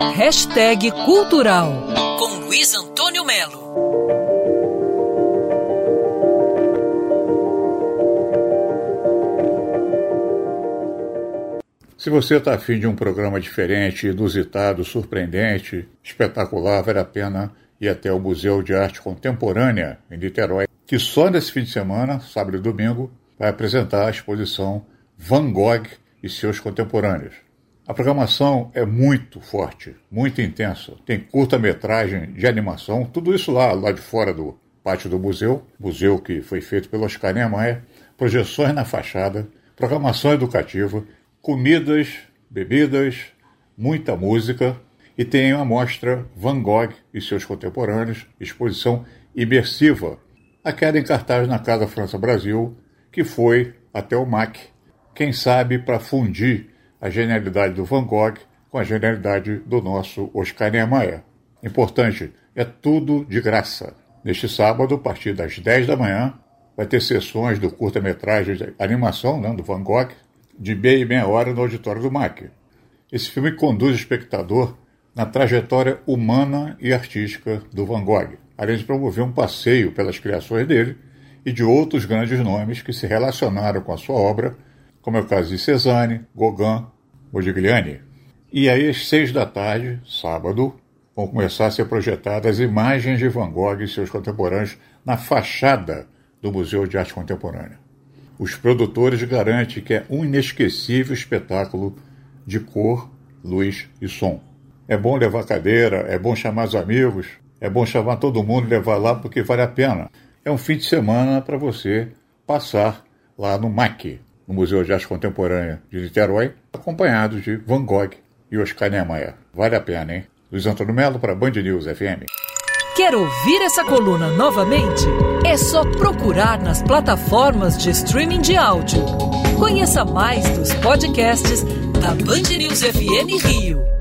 Hashtag Cultural com Luiz Antônio Melo. Se você está afim de um programa diferente, inusitado, surpreendente, espetacular, vale a pena ir até o Museu de Arte Contemporânea, em Niterói, que só nesse fim de semana, sábado e domingo, vai apresentar a exposição Van Gogh e seus contemporâneos. A programação é muito forte, muito intensa. Tem curta-metragem de animação, tudo isso lá, lá de fora do pátio do museu, museu que foi feito pelo Oscar Niemeyer, projeções na fachada, programação educativa, comidas, bebidas, muita música e tem a mostra Van Gogh e seus contemporâneos, exposição imersiva, aquela em cartaz na Casa França Brasil, que foi até o MAC, quem sabe para fundir a genialidade do Van Gogh com a genialidade do nosso Oscar Niemeyer. Importante, é tudo de graça. Neste sábado, a partir das 10 da manhã, vai ter sessões do curta-metragem de animação né, do Van Gogh, de meia e meia hora no auditório do MAC. Esse filme conduz o espectador na trajetória humana e artística do Van Gogh, além de promover um passeio pelas criações dele e de outros grandes nomes que se relacionaram com a sua obra como é o caso de Cezanne, Gauguin, Modigliani. E aí, às seis da tarde, sábado, vão começar a ser projetadas imagens de Van Gogh e seus contemporâneos na fachada do Museu de Arte Contemporânea. Os produtores garantem que é um inesquecível espetáculo de cor, luz e som. É bom levar cadeira, é bom chamar os amigos, é bom chamar todo mundo e levar lá porque vale a pena. É um fim de semana para você passar lá no MAC, no Museu de Arte Contemporânea de Niterói, acompanhados de Van Gogh e Oscar Niemeyer. Vale a pena, hein? Luiz Antônio Melo para Band News FM. Quer ouvir essa coluna novamente? É só procurar nas plataformas de streaming de áudio. Conheça mais dos podcasts da Band News FM Rio.